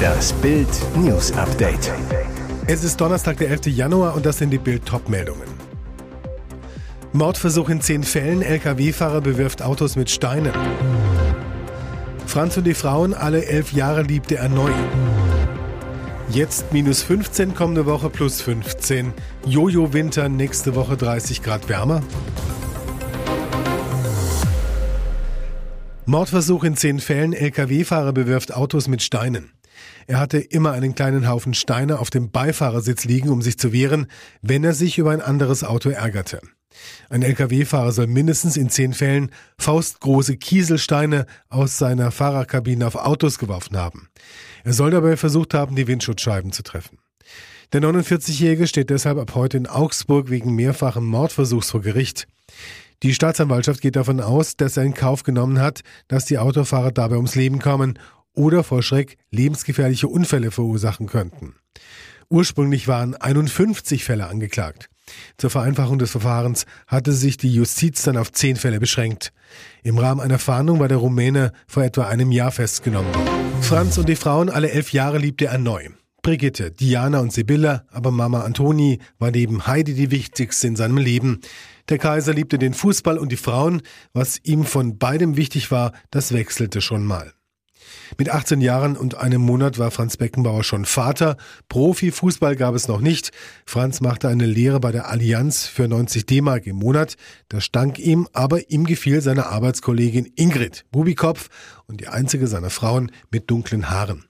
Das Bild News Update. Es ist Donnerstag, der 11. Januar und das sind die Bild Topmeldungen. Mordversuch in zehn Fällen, Lkw-Fahrer bewirft Autos mit Steinen. Franz und die Frauen, alle elf Jahre liebte er neu. Jetzt minus 15, kommende Woche plus 15. Jojo-Winter, nächste Woche 30 Grad wärmer. Mordversuch in zehn Fällen, Lkw-Fahrer bewirft Autos mit Steinen. Er hatte immer einen kleinen Haufen Steine auf dem Beifahrersitz liegen, um sich zu wehren, wenn er sich über ein anderes Auto ärgerte. Ein Lkw-Fahrer soll mindestens in zehn Fällen faustgroße Kieselsteine aus seiner Fahrerkabine auf Autos geworfen haben. Er soll dabei versucht haben, die Windschutzscheiben zu treffen. Der 49-Jährige steht deshalb ab heute in Augsburg wegen mehrfachen Mordversuchs vor Gericht. Die Staatsanwaltschaft geht davon aus, dass er in Kauf genommen hat, dass die Autofahrer dabei ums Leben kommen oder vor Schreck lebensgefährliche Unfälle verursachen könnten. Ursprünglich waren 51 Fälle angeklagt. Zur Vereinfachung des Verfahrens hatte sich die Justiz dann auf zehn Fälle beschränkt. Im Rahmen einer Fahndung war der Rumäne vor etwa einem Jahr festgenommen Franz und die Frauen alle elf Jahre liebte er neu. Brigitte, Diana und Sibylla, aber Mama Antoni war neben Heidi die wichtigste in seinem Leben. Der Kaiser liebte den Fußball und die Frauen. Was ihm von beidem wichtig war, das wechselte schon mal. Mit 18 Jahren und einem Monat war Franz Beckenbauer schon Vater. Profifußball gab es noch nicht. Franz machte eine Lehre bei der Allianz für 90 D-Mark im Monat. Das stank ihm, aber ihm gefiel seine Arbeitskollegin Ingrid Bubikopf und die einzige seiner Frauen mit dunklen Haaren.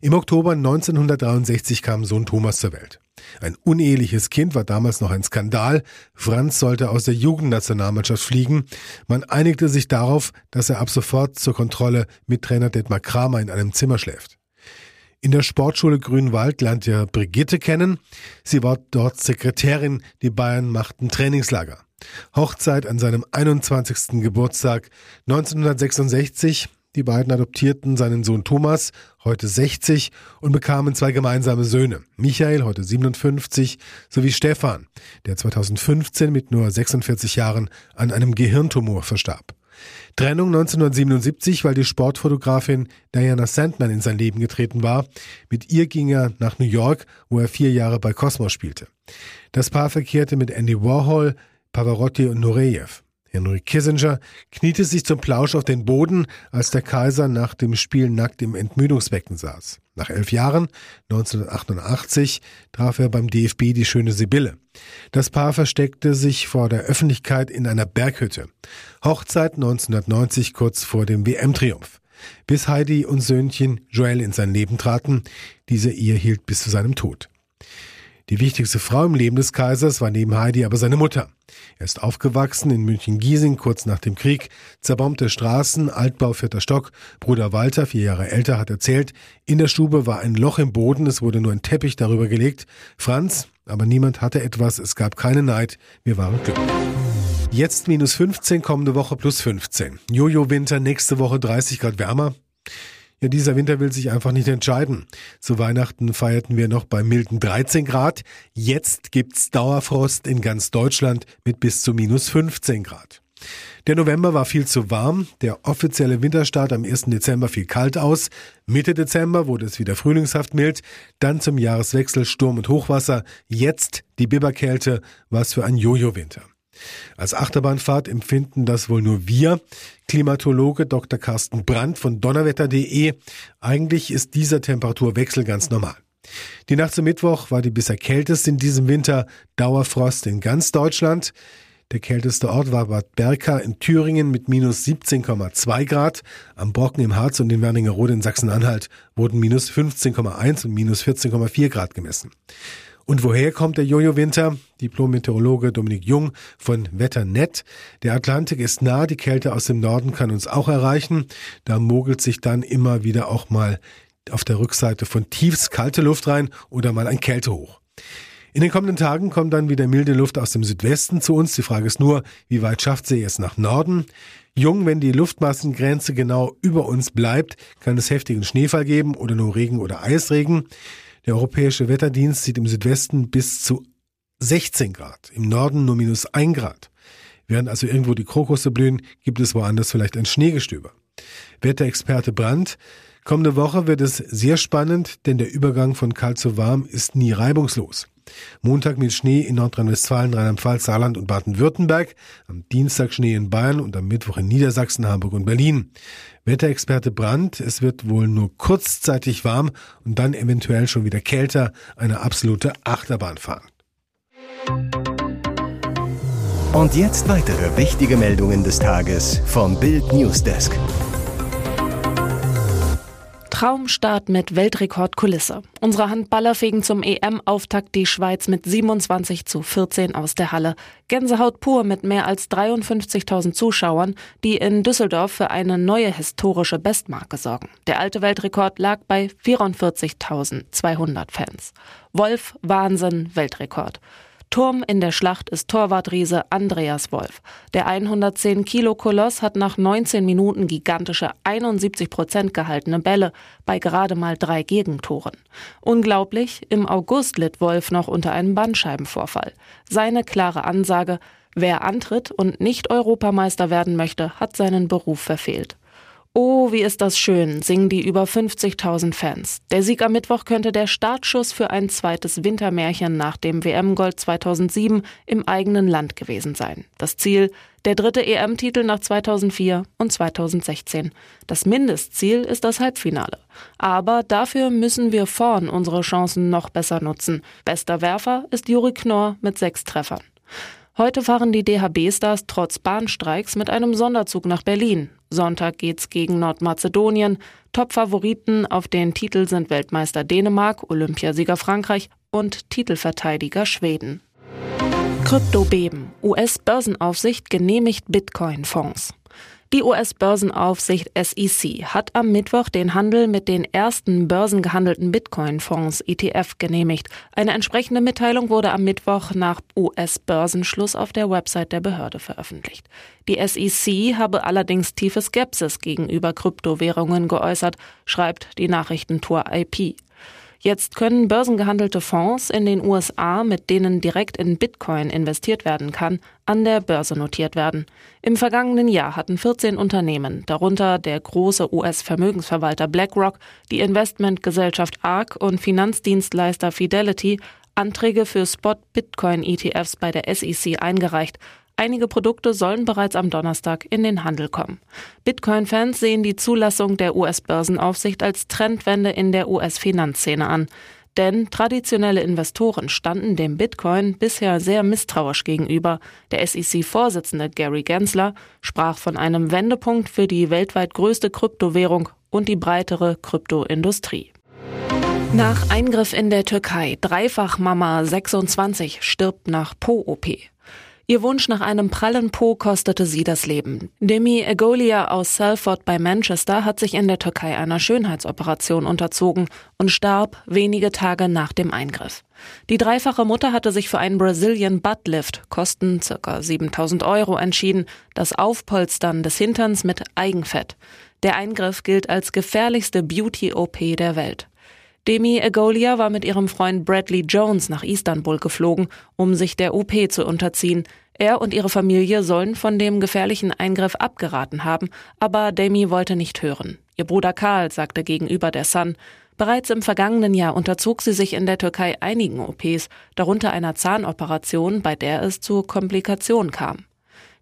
Im Oktober 1963 kam Sohn Thomas zur Welt. Ein uneheliches Kind war damals noch ein Skandal. Franz sollte aus der Jugendnationalmannschaft fliegen. Man einigte sich darauf, dass er ab sofort zur Kontrolle mit Trainer Detmar Kramer in einem Zimmer schläft. In der Sportschule Grünwald lernte er Brigitte kennen. Sie war dort Sekretärin, die Bayern machten Trainingslager. Hochzeit an seinem 21. Geburtstag 1966 die beiden adoptierten seinen Sohn Thomas, heute 60, und bekamen zwei gemeinsame Söhne. Michael, heute 57, sowie Stefan, der 2015 mit nur 46 Jahren an einem Gehirntumor verstarb. Trennung 1977, weil die Sportfotografin Diana Sandman in sein Leben getreten war. Mit ihr ging er nach New York, wo er vier Jahre bei Cosmos spielte. Das Paar verkehrte mit Andy Warhol, Pavarotti und Nureyev. Henry Kissinger kniete sich zum Plausch auf den Boden, als der Kaiser nach dem Spiel nackt im Entmüdungsbecken saß. Nach elf Jahren, 1988, traf er beim DFB die schöne Sibylle. Das Paar versteckte sich vor der Öffentlichkeit in einer Berghütte. Hochzeit 1990 kurz vor dem WM-Triumph. Bis Heidi und Söhnchen Joel in sein Leben traten. Diese Ehe hielt bis zu seinem Tod. Die wichtigste Frau im Leben des Kaisers war neben Heidi aber seine Mutter. Er ist aufgewachsen in München-Giesing kurz nach dem Krieg, zerbombte Straßen, Altbau vierter Stock. Bruder Walter, vier Jahre älter, hat erzählt, in der Stube war ein Loch im Boden, es wurde nur ein Teppich darüber gelegt. Franz, aber niemand hatte etwas, es gab keine Neid, wir waren glücklich. Jetzt minus 15, kommende Woche plus 15. Jojo-Winter, nächste Woche 30 Grad wärmer. Ja, dieser Winter will sich einfach nicht entscheiden. Zu Weihnachten feierten wir noch bei milden 13 Grad. Jetzt gibt's Dauerfrost in ganz Deutschland mit bis zu minus 15 Grad. Der November war viel zu warm, der offizielle Winterstart am 1. Dezember fiel kalt aus, Mitte Dezember wurde es wieder frühlingshaft mild, dann zum Jahreswechsel Sturm und Hochwasser, jetzt die Biberkälte, was für ein Jojo-Winter. Als Achterbahnfahrt empfinden das wohl nur wir. Klimatologe Dr. Carsten Brandt von donnerwetter.de. Eigentlich ist dieser Temperaturwechsel ganz normal. Die Nacht zum Mittwoch war die bisher kälteste in diesem Winter. Dauerfrost in ganz Deutschland. Der kälteste Ort war Bad Berka in Thüringen mit minus 17,2 Grad. Am Brocken im Harz und in Werningerode in Sachsen-Anhalt wurden minus 15,1 und minus 14,4 Grad gemessen. Und woher kommt der Jojo-Winter? Diplom-Meteorologe Dominik Jung von Wetternet. Der Atlantik ist nah, die Kälte aus dem Norden kann uns auch erreichen. Da mogelt sich dann immer wieder auch mal auf der Rückseite von tiefst kalte Luft rein oder mal ein Kältehoch. In den kommenden Tagen kommt dann wieder milde Luft aus dem Südwesten zu uns. Die Frage ist nur, wie weit schafft sie es nach Norden? Jung, wenn die Luftmassengrenze genau über uns bleibt, kann es heftigen Schneefall geben oder nur Regen oder Eisregen. Der Europäische Wetterdienst sieht im Südwesten bis zu 16 Grad, im Norden nur minus 1 Grad. Während also irgendwo die Krokusse blühen, gibt es woanders vielleicht ein Schneegestöber. Wetterexperte Brandt, kommende Woche wird es sehr spannend, denn der Übergang von kalt zu warm ist nie reibungslos. Montag mit Schnee in Nordrhein-Westfalen, Rheinland-Pfalz, Saarland und Baden-Württemberg, am Dienstag Schnee in Bayern und am Mittwoch in Niedersachsen, Hamburg und Berlin. Wetterexperte Brandt, es wird wohl nur kurzzeitig warm und dann eventuell schon wieder kälter, eine absolute Achterbahnfahrt. Und jetzt weitere wichtige Meldungen des Tages vom Bild Newsdesk. Traumstart mit Weltrekordkulisse. Unsere Handballer fegen zum EM-Auftakt die Schweiz mit 27 zu 14 aus der Halle. Gänsehaut pur mit mehr als 53.000 Zuschauern, die in Düsseldorf für eine neue historische Bestmarke sorgen. Der alte Weltrekord lag bei 44.200 Fans. Wolf, Wahnsinn, Weltrekord. Turm in der Schlacht ist Torwartriese Andreas Wolf. Der 110 Kilo Koloss hat nach 19 Minuten gigantische 71 Prozent gehaltene Bälle bei gerade mal drei Gegentoren. Unglaublich, im August litt Wolf noch unter einem Bandscheibenvorfall. Seine klare Ansage, wer antritt und nicht Europameister werden möchte, hat seinen Beruf verfehlt. Oh, wie ist das schön, singen die über 50.000 Fans. Der Sieg am Mittwoch könnte der Startschuss für ein zweites Wintermärchen nach dem WM-Gold 2007 im eigenen Land gewesen sein. Das Ziel, der dritte EM-Titel nach 2004 und 2016. Das Mindestziel ist das Halbfinale. Aber dafür müssen wir vorn unsere Chancen noch besser nutzen. Bester Werfer ist Juri Knorr mit sechs Treffern. Heute fahren die DHB-Stars trotz Bahnstreiks mit einem Sonderzug nach Berlin. Sonntag geht's gegen Nordmazedonien. Top-Favoriten auf den Titel sind Weltmeister Dänemark, Olympiasieger Frankreich und Titelverteidiger Schweden. Kryptobeben. US-Börsenaufsicht genehmigt Bitcoin-Fonds. Die US-Börsenaufsicht SEC hat am Mittwoch den Handel mit den ersten börsengehandelten Bitcoin-Fonds ETF genehmigt. Eine entsprechende Mitteilung wurde am Mittwoch nach US-Börsenschluss auf der Website der Behörde veröffentlicht. Die SEC habe allerdings tiefe Skepsis gegenüber Kryptowährungen geäußert, schreibt die Nachrichtentour IP. Jetzt können börsengehandelte Fonds in den USA, mit denen direkt in Bitcoin investiert werden kann, an der Börse notiert werden. Im vergangenen Jahr hatten 14 Unternehmen, darunter der große US-Vermögensverwalter BlackRock, die Investmentgesellschaft ARK und Finanzdienstleister Fidelity, Anträge für Spot-Bitcoin-ETFs bei der SEC eingereicht, Einige Produkte sollen bereits am Donnerstag in den Handel kommen. Bitcoin-Fans sehen die Zulassung der US-Börsenaufsicht als Trendwende in der US-Finanzszene an. Denn traditionelle Investoren standen dem Bitcoin bisher sehr misstrauisch gegenüber. Der SEC-Vorsitzende Gary Gensler sprach von einem Wendepunkt für die weltweit größte Kryptowährung und die breitere Kryptoindustrie. Nach Eingriff in der Türkei, Dreifachmama 26 stirbt nach Po-OP. Ihr Wunsch nach einem prallen Po kostete sie das Leben. Demi Egolia aus Salford bei Manchester hat sich in der Türkei einer Schönheitsoperation unterzogen und starb wenige Tage nach dem Eingriff. Die dreifache Mutter hatte sich für einen Brazilian Butt Lift, Kosten ca. 7000 Euro, entschieden, das Aufpolstern des Hinterns mit Eigenfett. Der Eingriff gilt als gefährlichste Beauty-OP der Welt. Demi Egolia war mit ihrem Freund Bradley Jones nach Istanbul geflogen, um sich der OP zu unterziehen. Er und ihre Familie sollen von dem gefährlichen Eingriff abgeraten haben, aber Demi wollte nicht hören. Ihr Bruder Karl sagte gegenüber der Sun, Bereits im vergangenen Jahr unterzog sie sich in der Türkei einigen OPs, darunter einer Zahnoperation, bei der es zu Komplikationen kam.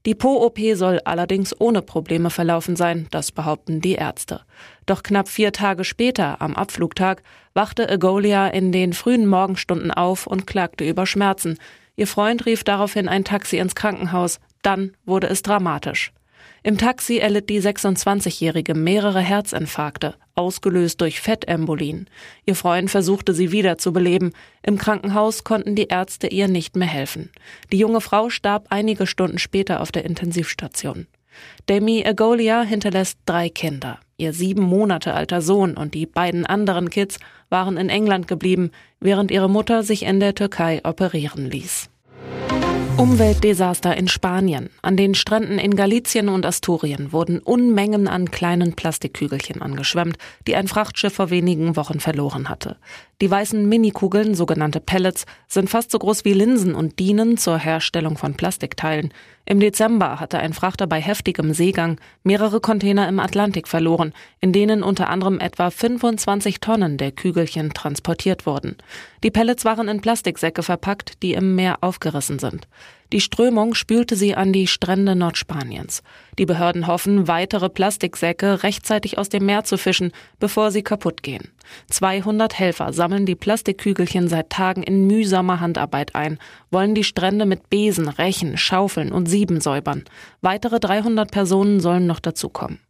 Die Po-OP soll allerdings ohne Probleme verlaufen sein, das behaupten die Ärzte. Doch knapp vier Tage später, am Abflugtag, wachte Egolia in den frühen Morgenstunden auf und klagte über Schmerzen. Ihr Freund rief daraufhin ein Taxi ins Krankenhaus. Dann wurde es dramatisch. Im Taxi erlitt die 26-Jährige mehrere Herzinfarkte, ausgelöst durch Fettembolien. Ihr Freund versuchte sie wieder zu beleben. Im Krankenhaus konnten die Ärzte ihr nicht mehr helfen. Die junge Frau starb einige Stunden später auf der Intensivstation. Demi Egolia hinterlässt drei Kinder. Ihr sieben Monate alter Sohn und die beiden anderen Kids waren in England geblieben, während ihre Mutter sich in der Türkei operieren ließ. Umweltdesaster in Spanien. An den Stränden in Galicien und Asturien wurden Unmengen an kleinen Plastikkügelchen angeschwemmt, die ein Frachtschiff vor wenigen Wochen verloren hatte. Die weißen Minikugeln, sogenannte Pellets, sind fast so groß wie Linsen und dienen zur Herstellung von Plastikteilen. Im Dezember hatte ein Frachter bei heftigem Seegang mehrere Container im Atlantik verloren, in denen unter anderem etwa 25 Tonnen der Kügelchen transportiert wurden. Die Pellets waren in Plastiksäcke verpackt, die im Meer aufgerissen sind. Die Strömung spülte sie an die Strände Nordspaniens. Die Behörden hoffen, weitere Plastiksäcke rechtzeitig aus dem Meer zu fischen, bevor sie kaputt gehen. 200 Helfer sammeln die Plastikkügelchen seit Tagen in mühsamer Handarbeit ein, wollen die Strände mit Besen, Rechen, Schaufeln und Sieben säubern. Weitere 300 Personen sollen noch dazukommen.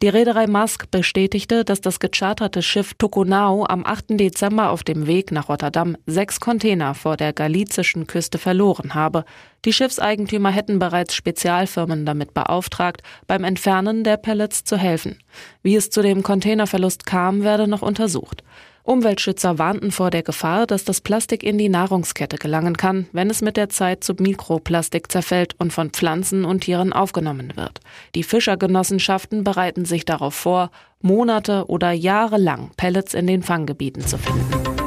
Die Reederei Mask bestätigte, dass das gecharterte Schiff Tokunau am 8. Dezember auf dem Weg nach Rotterdam sechs Container vor der galizischen Küste verloren habe. Die Schiffseigentümer hätten bereits Spezialfirmen damit beauftragt, beim Entfernen der Pellets zu helfen. Wie es zu dem Containerverlust kam, werde noch untersucht. Umweltschützer warnten vor der Gefahr, dass das Plastik in die Nahrungskette gelangen kann, wenn es mit der Zeit zu Mikroplastik zerfällt und von Pflanzen und Tieren aufgenommen wird. Die Fischergenossenschaften bereiten sich darauf vor, Monate oder Jahre lang Pellets in den Fanggebieten zu finden.